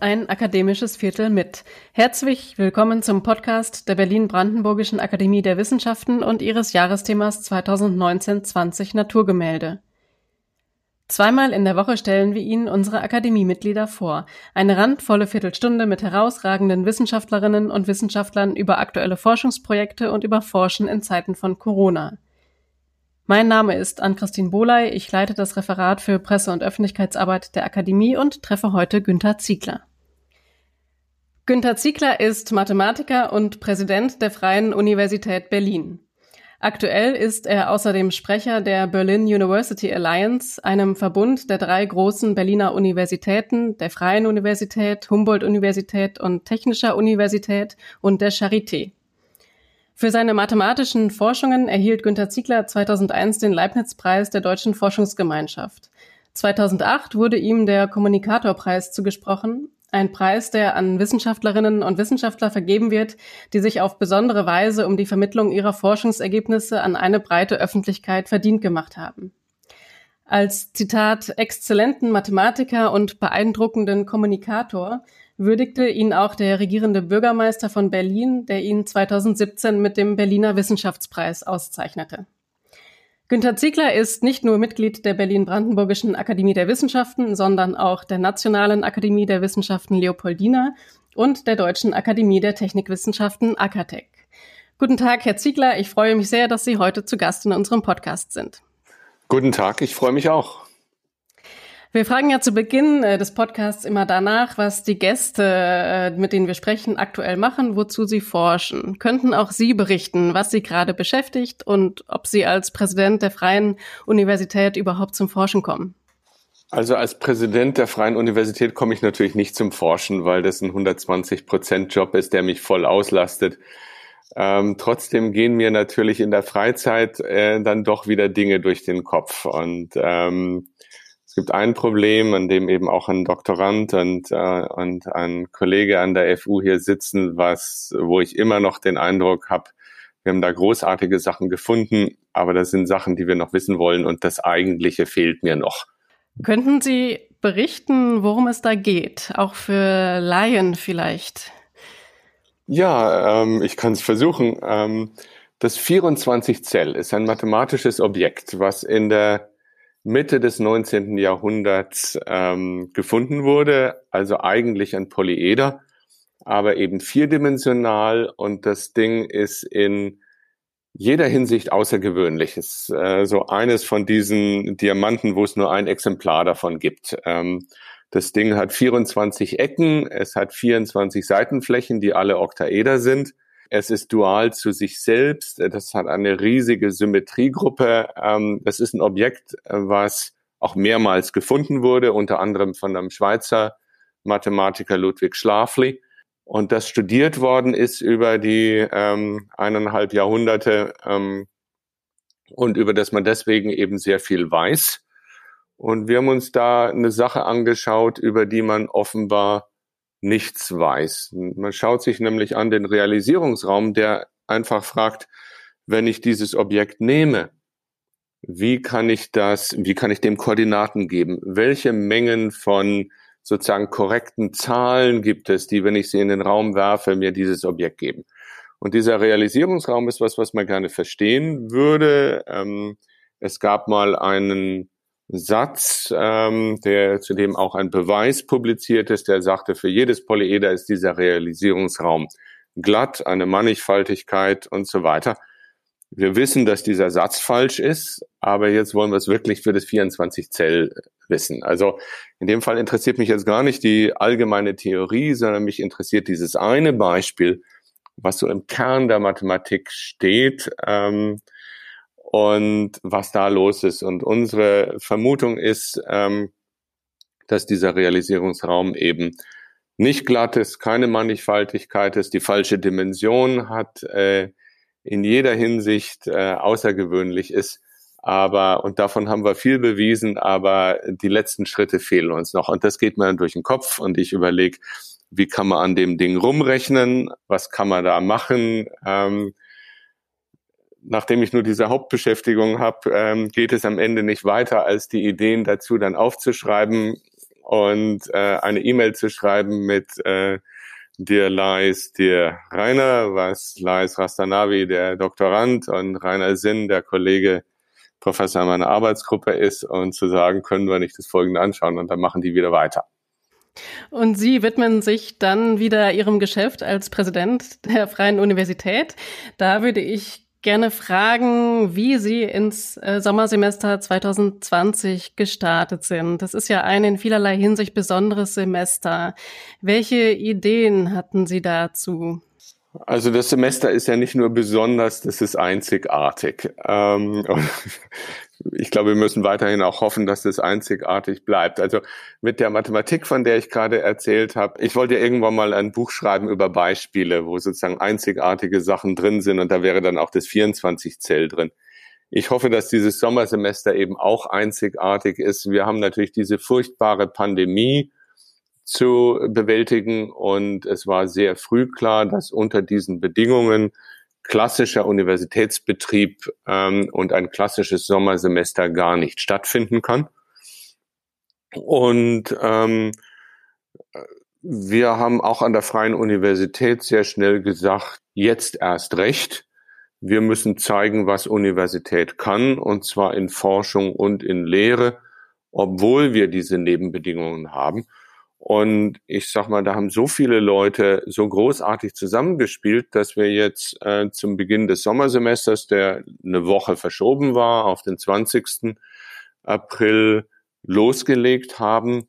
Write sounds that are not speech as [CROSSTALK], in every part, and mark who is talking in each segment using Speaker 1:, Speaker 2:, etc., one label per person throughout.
Speaker 1: ein akademisches Viertel mit. Herzlich willkommen zum Podcast der Berlin-Brandenburgischen Akademie der Wissenschaften und ihres Jahresthemas 2019-20 Naturgemälde. Zweimal in der Woche stellen wir Ihnen unsere Akademiemitglieder vor. Eine randvolle Viertelstunde mit herausragenden Wissenschaftlerinnen und Wissenschaftlern über aktuelle Forschungsprojekte und über Forschen in Zeiten von Corona. Mein Name ist Ann-Christine Boley. Ich leite das Referat für Presse- und Öffentlichkeitsarbeit der Akademie und treffe heute Günther Ziegler. Günther Ziegler ist Mathematiker und Präsident der Freien Universität Berlin. Aktuell ist er außerdem Sprecher der Berlin University Alliance, einem Verbund der drei großen Berliner Universitäten, der Freien Universität, Humboldt-Universität und Technischer Universität und der Charité. Für seine mathematischen Forschungen erhielt Günter Ziegler 2001 den Leibniz-Preis der Deutschen Forschungsgemeinschaft. 2008 wurde ihm der Kommunikatorpreis zugesprochen, ein Preis, der an Wissenschaftlerinnen und Wissenschaftler vergeben wird, die sich auf besondere Weise um die Vermittlung ihrer Forschungsergebnisse an eine breite Öffentlichkeit verdient gemacht haben. Als Zitat exzellenten Mathematiker und beeindruckenden Kommunikator würdigte ihn auch der regierende Bürgermeister von Berlin, der ihn 2017 mit dem Berliner Wissenschaftspreis auszeichnete. Günter Ziegler ist nicht nur Mitglied der Berlin-Brandenburgischen Akademie der Wissenschaften, sondern auch der Nationalen Akademie der Wissenschaften Leopoldina und der Deutschen Akademie der Technikwissenschaften Akatech. Guten Tag, Herr Ziegler. Ich freue mich sehr, dass Sie heute zu Gast in unserem Podcast sind.
Speaker 2: Guten Tag, ich freue mich auch.
Speaker 1: Wir fragen ja zu Beginn äh, des Podcasts immer danach, was die Gäste, äh, mit denen wir sprechen, aktuell machen, wozu sie forschen. Könnten auch Sie berichten, was Sie gerade beschäftigt und ob Sie als Präsident der Freien Universität überhaupt zum Forschen kommen?
Speaker 2: Also als Präsident der Freien Universität komme ich natürlich nicht zum Forschen, weil das ein 120 Prozent Job ist, der mich voll auslastet. Ähm, trotzdem gehen mir natürlich in der Freizeit äh, dann doch wieder Dinge durch den Kopf und ähm, gibt ein Problem, an dem eben auch ein Doktorand und, äh, und ein Kollege an der FU hier sitzen, was, wo ich immer noch den Eindruck habe, wir haben da großartige Sachen gefunden, aber das sind Sachen, die wir noch wissen wollen und das Eigentliche fehlt mir noch.
Speaker 1: Könnten Sie berichten, worum es da geht, auch für Laien vielleicht?
Speaker 2: Ja, ähm, ich kann es versuchen. Ähm, das 24 Zell ist ein mathematisches Objekt, was in der Mitte des 19. Jahrhunderts ähm, gefunden wurde, also eigentlich ein Polyeder, aber eben vierdimensional und das Ding ist in jeder Hinsicht außergewöhnlich. Es ist äh, so eines von diesen Diamanten, wo es nur ein Exemplar davon gibt. Ähm, das Ding hat 24 Ecken, es hat 24 Seitenflächen, die alle Oktaeder sind. Es ist dual zu sich selbst. Das hat eine riesige Symmetriegruppe. Ähm, das ist ein Objekt, äh, was auch mehrmals gefunden wurde, unter anderem von einem Schweizer Mathematiker Ludwig Schlafly. Und das studiert worden ist über die ähm, eineinhalb Jahrhunderte ähm, und über das man deswegen eben sehr viel weiß. Und wir haben uns da eine Sache angeschaut, über die man offenbar nichts weiß. Man schaut sich nämlich an den Realisierungsraum, der einfach fragt, wenn ich dieses Objekt nehme, wie kann ich das, wie kann ich dem Koordinaten geben? Welche Mengen von sozusagen korrekten Zahlen gibt es, die, wenn ich sie in den Raum werfe, mir dieses Objekt geben? Und dieser Realisierungsraum ist was, was man gerne verstehen würde. Ähm, es gab mal einen Satz, ähm, der zudem auch ein Beweis publiziert ist, der sagte, für jedes Polyeder ist dieser Realisierungsraum glatt, eine Mannigfaltigkeit und so weiter. Wir wissen, dass dieser Satz falsch ist, aber jetzt wollen wir es wirklich für das 24 Zell wissen. Also in dem Fall interessiert mich jetzt gar nicht die allgemeine Theorie, sondern mich interessiert dieses eine Beispiel, was so im Kern der Mathematik steht. Ähm, und was da los ist. Und unsere Vermutung ist, ähm, dass dieser Realisierungsraum eben nicht glatt ist, keine Mannigfaltigkeit ist, die falsche Dimension hat, äh, in jeder Hinsicht äh, außergewöhnlich ist. Aber, und davon haben wir viel bewiesen, aber die letzten Schritte fehlen uns noch. Und das geht mir durch den Kopf und ich überlege, wie kann man an dem Ding rumrechnen? Was kann man da machen? Ähm, nachdem ich nur diese Hauptbeschäftigung habe, ähm, geht es am Ende nicht weiter, als die Ideen dazu dann aufzuschreiben. und äh, eine E-Mail zu schreiben mit äh, Dear Lais, Dear Rainer, was Lais Rastanavi, der Doktorand, und Rainer Sinn, der Kollege, Professor meiner Arbeitsgruppe ist, und zu sagen, können wir nicht das Folgende anschauen, und dann machen die wieder weiter.
Speaker 1: Und Sie widmen sich dann wieder Ihrem Geschäft als Präsident der Freien Universität. Da würde ich gerne fragen, wie Sie ins äh, Sommersemester 2020 gestartet sind. Das ist ja ein in vielerlei Hinsicht besonderes Semester. Welche Ideen hatten Sie dazu?
Speaker 2: Also das Semester ist ja nicht nur besonders, das ist einzigartig. Ähm, [LAUGHS] ich glaube, wir müssen weiterhin auch hoffen, dass das einzigartig bleibt. Also mit der Mathematik, von der ich gerade erzählt habe, ich wollte ja irgendwann mal ein Buch schreiben über Beispiele, wo sozusagen einzigartige Sachen drin sind und da wäre dann auch das 24-Zell drin. Ich hoffe, dass dieses Sommersemester eben auch einzigartig ist. Wir haben natürlich diese furchtbare Pandemie zu bewältigen und es war sehr früh klar, dass unter diesen Bedingungen klassischer Universitätsbetrieb ähm, und ein klassisches Sommersemester gar nicht stattfinden kann. Und ähm, wir haben auch an der Freien Universität sehr schnell gesagt, jetzt erst recht. Wir müssen zeigen, was Universität kann, und zwar in Forschung und in Lehre, obwohl wir diese Nebenbedingungen haben. Und ich sag mal, da haben so viele Leute so großartig zusammengespielt, dass wir jetzt äh, zum Beginn des Sommersemesters, der eine Woche verschoben war, auf den 20. April losgelegt haben,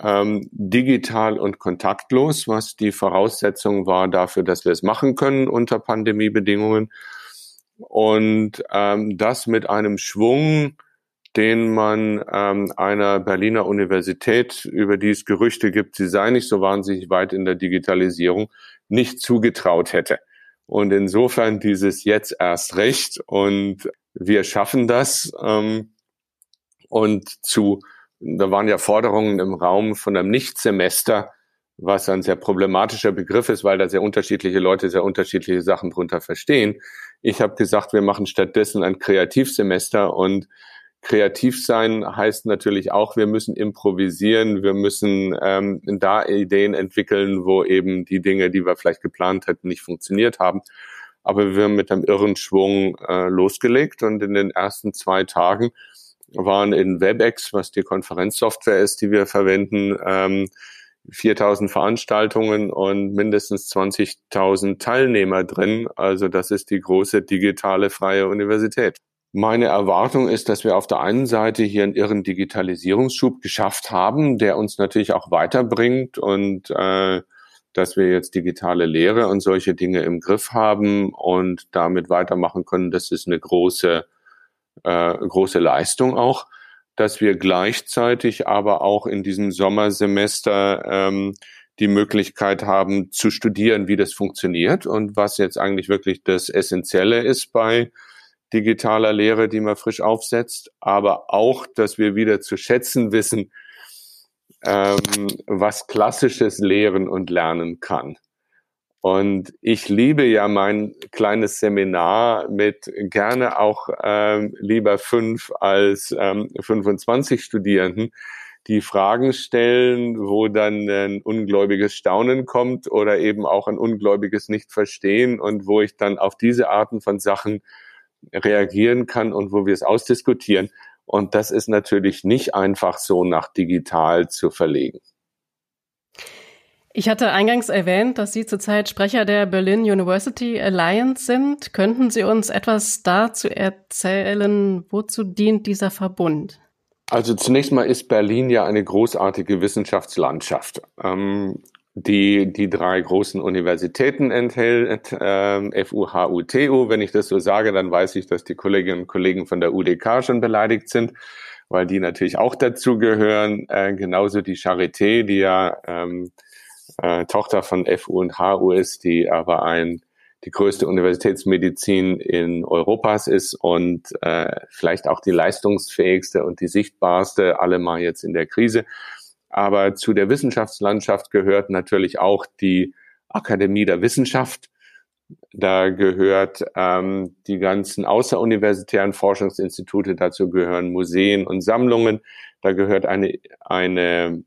Speaker 2: ähm, digital und kontaktlos, was die Voraussetzung war dafür, dass wir es machen können unter Pandemiebedingungen. Und ähm, das mit einem Schwung, den man ähm, einer Berliner Universität, über die es Gerüchte gibt, sie sei nicht so wahnsinnig weit in der Digitalisierung, nicht zugetraut hätte. Und insofern dieses jetzt erst recht und wir schaffen das. Ähm, und zu, da waren ja Forderungen im Raum von einem Nichtsemester, was ein sehr problematischer Begriff ist, weil da sehr unterschiedliche Leute sehr unterschiedliche Sachen drunter verstehen. Ich habe gesagt, wir machen stattdessen ein Kreativsemester und Kreativ sein heißt natürlich auch, wir müssen improvisieren, wir müssen ähm, da Ideen entwickeln, wo eben die Dinge, die wir vielleicht geplant hätten, nicht funktioniert haben. Aber wir haben mit einem irren Schwung äh, losgelegt und in den ersten zwei Tagen waren in WebEx, was die Konferenzsoftware ist, die wir verwenden, ähm, 4000 Veranstaltungen und mindestens 20.000 Teilnehmer drin. Also das ist die große digitale freie Universität. Meine Erwartung ist, dass wir auf der einen Seite hier einen irren Digitalisierungsschub geschafft haben, der uns natürlich auch weiterbringt und äh, dass wir jetzt digitale Lehre und solche Dinge im Griff haben und damit weitermachen können. Das ist eine große, äh, große Leistung auch, dass wir gleichzeitig aber auch in diesem Sommersemester ähm, die Möglichkeit haben zu studieren, wie das funktioniert und was jetzt eigentlich wirklich das Essentielle ist bei digitaler Lehre, die man frisch aufsetzt, aber auch, dass wir wieder zu schätzen wissen, ähm, was klassisches Lehren und Lernen kann. Und ich liebe ja mein kleines Seminar mit gerne auch ähm, lieber fünf als ähm, 25 Studierenden, die Fragen stellen, wo dann ein ungläubiges Staunen kommt oder eben auch ein ungläubiges Nicht-Verstehen und wo ich dann auf diese Arten von Sachen reagieren kann und wo wir es ausdiskutieren. Und das ist natürlich nicht einfach so nach digital zu verlegen.
Speaker 1: Ich hatte eingangs erwähnt, dass Sie zurzeit Sprecher der Berlin University Alliance sind. Könnten Sie uns etwas dazu erzählen, wozu dient dieser Verbund?
Speaker 2: Also zunächst mal ist Berlin ja eine großartige Wissenschaftslandschaft. Ähm, die die drei großen Universitäten enthält, ähm, FU, TU. Wenn ich das so sage, dann weiß ich, dass die Kolleginnen und Kollegen von der UDK schon beleidigt sind, weil die natürlich auch dazu gehören. Äh, genauso die Charité, die ja ähm, äh, Tochter von FU und HU ist, die aber ein die größte Universitätsmedizin in Europas ist und äh, vielleicht auch die leistungsfähigste und die sichtbarste, allemal jetzt in der Krise. Aber zu der Wissenschaftslandschaft gehört natürlich auch die Akademie der Wissenschaft. Da gehört ähm, die ganzen außeruniversitären Forschungsinstitute, dazu gehören Museen und Sammlungen. Da gehört eine, eine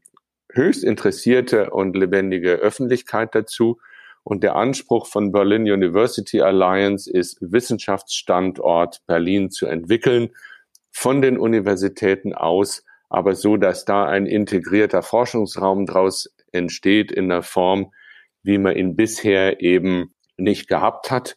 Speaker 2: höchst interessierte und lebendige Öffentlichkeit dazu. Und der Anspruch von Berlin University Alliance ist, Wissenschaftsstandort Berlin zu entwickeln, von den Universitäten aus, aber so, dass da ein integrierter Forschungsraum draus entsteht in der Form, wie man ihn bisher eben nicht gehabt hat.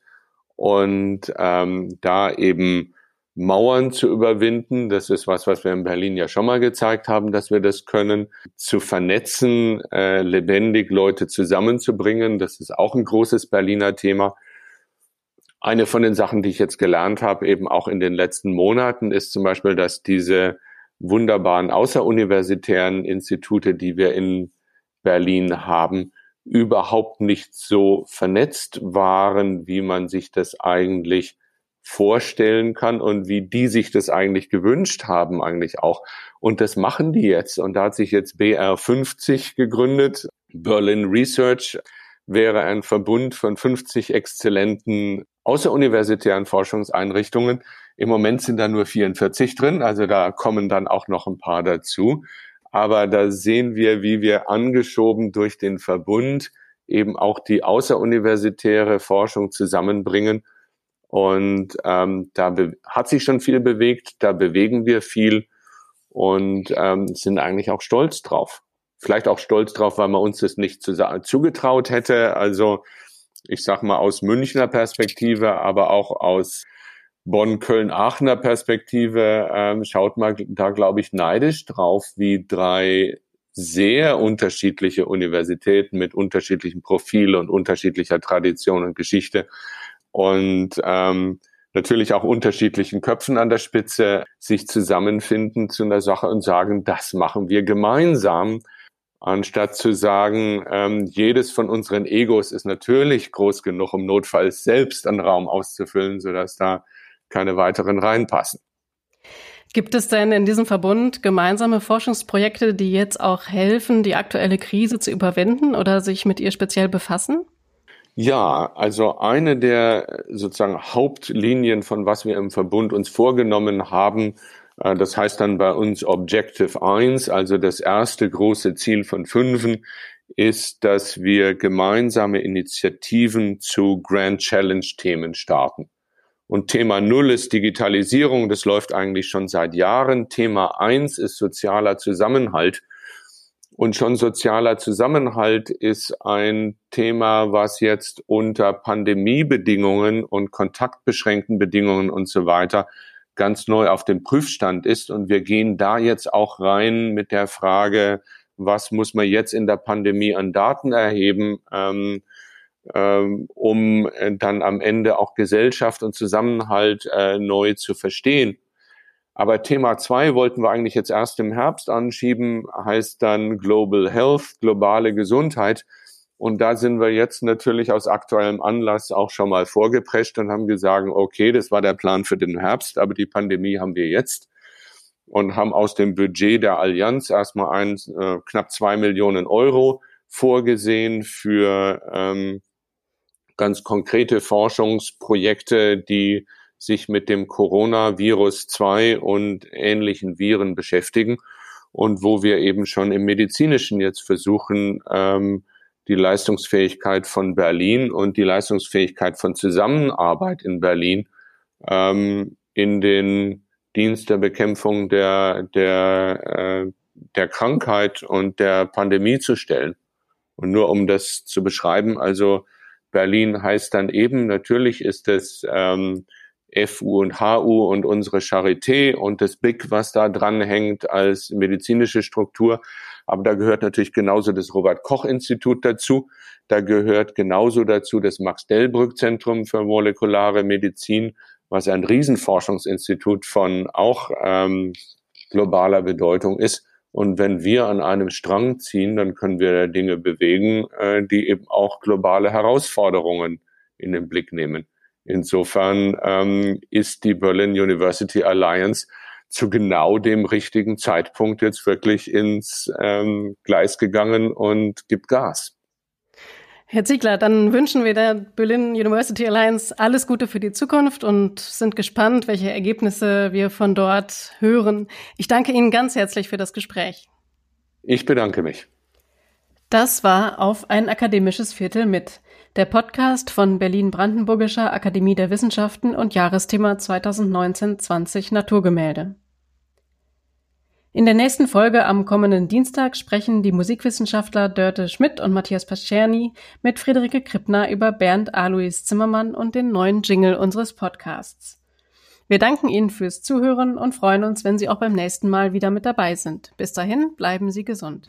Speaker 2: Und ähm, da eben Mauern zu überwinden. Das ist was, was wir in Berlin ja schon mal gezeigt haben, dass wir das können. Zu vernetzen, äh, lebendig Leute zusammenzubringen. Das ist auch ein großes Berliner Thema. Eine von den Sachen, die ich jetzt gelernt habe, eben auch in den letzten Monaten, ist zum Beispiel, dass diese wunderbaren außeruniversitären Institute, die wir in Berlin haben, überhaupt nicht so vernetzt waren, wie man sich das eigentlich vorstellen kann und wie die sich das eigentlich gewünscht haben eigentlich auch. Und das machen die jetzt. Und da hat sich jetzt BR50 gegründet. Berlin Research wäre ein Verbund von 50 exzellenten außeruniversitären Forschungseinrichtungen. Im Moment sind da nur 44 drin, also da kommen dann auch noch ein paar dazu. Aber da sehen wir, wie wir angeschoben durch den Verbund eben auch die außeruniversitäre Forschung zusammenbringen und ähm, da hat sich schon viel bewegt, da bewegen wir viel und ähm, sind eigentlich auch stolz drauf. Vielleicht auch stolz drauf, weil man uns das nicht zu, zugetraut hätte. Also ich sag mal aus Münchner Perspektive, aber auch aus Bonn, Köln, Aachener Perspektive ähm, schaut man da, glaube ich, neidisch drauf, wie drei sehr unterschiedliche Universitäten mit unterschiedlichem Profil und unterschiedlicher Tradition und Geschichte und ähm, natürlich auch unterschiedlichen Köpfen an der Spitze sich zusammenfinden zu einer Sache und sagen, das machen wir gemeinsam, anstatt zu sagen, ähm, jedes von unseren Egos ist natürlich groß genug, um notfalls selbst einen Raum auszufüllen, sodass da keine weiteren reinpassen.
Speaker 1: Gibt es denn in diesem Verbund gemeinsame Forschungsprojekte, die jetzt auch helfen, die aktuelle Krise zu überwinden oder sich mit ihr speziell befassen?
Speaker 2: Ja, also eine der sozusagen Hauptlinien von was wir im Verbund uns vorgenommen haben, das heißt dann bei uns Objective 1, also das erste große Ziel von fünfen, ist, dass wir gemeinsame Initiativen zu Grand Challenge Themen starten. Und Thema Null ist Digitalisierung, das läuft eigentlich schon seit Jahren. Thema eins ist sozialer Zusammenhalt. Und schon sozialer Zusammenhalt ist ein Thema, was jetzt unter Pandemiebedingungen und kontaktbeschränkten Bedingungen und so weiter ganz neu auf dem Prüfstand ist. Und wir gehen da jetzt auch rein mit der Frage, was muss man jetzt in der Pandemie an Daten erheben, ähm, ähm, um dann am Ende auch Gesellschaft und Zusammenhalt äh, neu zu verstehen. Aber Thema zwei wollten wir eigentlich jetzt erst im Herbst anschieben, heißt dann Global Health, globale Gesundheit. Und da sind wir jetzt natürlich aus aktuellem Anlass auch schon mal vorgeprescht und haben gesagt, okay, das war der Plan für den Herbst, aber die Pandemie haben wir jetzt. Und haben aus dem Budget der Allianz erstmal ein, äh, knapp zwei Millionen Euro vorgesehen für ähm, ganz konkrete Forschungsprojekte, die sich mit dem Coronavirus 2 und ähnlichen Viren beschäftigen und wo wir eben schon im medizinischen jetzt versuchen, ähm, die Leistungsfähigkeit von Berlin und die Leistungsfähigkeit von Zusammenarbeit in Berlin ähm, in den Dienst der Bekämpfung der, der, äh, der Krankheit und der Pandemie zu stellen. Und nur um das zu beschreiben, also Berlin heißt dann eben, natürlich ist es ähm, FU und HU und unsere Charité und das BIC, was da dran hängt als medizinische Struktur. Aber da gehört natürlich genauso das Robert Koch Institut dazu. Da gehört genauso dazu das Max Delbrück Zentrum für molekulare Medizin, was ein Riesenforschungsinstitut von auch ähm, globaler Bedeutung ist. Und wenn wir an einem Strang ziehen, dann können wir Dinge bewegen, äh, die eben auch globale Herausforderungen in den Blick nehmen. Insofern ähm, ist die Berlin University Alliance zu genau dem richtigen Zeitpunkt jetzt wirklich ins ähm, Gleis gegangen und gibt Gas.
Speaker 1: Herr Ziegler, dann wünschen wir der Berlin University Alliance alles Gute für die Zukunft und sind gespannt, welche Ergebnisse wir von dort hören. Ich danke Ihnen ganz herzlich für das Gespräch.
Speaker 2: Ich bedanke mich.
Speaker 1: Das war auf ein akademisches Viertel mit. Der Podcast von Berlin-Brandenburgischer Akademie der Wissenschaften und Jahresthema 2019-20 Naturgemälde. In der nächsten Folge am kommenden Dienstag sprechen die Musikwissenschaftler Dörte Schmidt und Matthias Pascherny mit Friederike Krippner über Bernd Alois Zimmermann und den neuen Jingle unseres Podcasts. Wir danken Ihnen fürs Zuhören und freuen uns, wenn Sie auch beim nächsten Mal wieder mit dabei sind. Bis dahin, bleiben Sie gesund.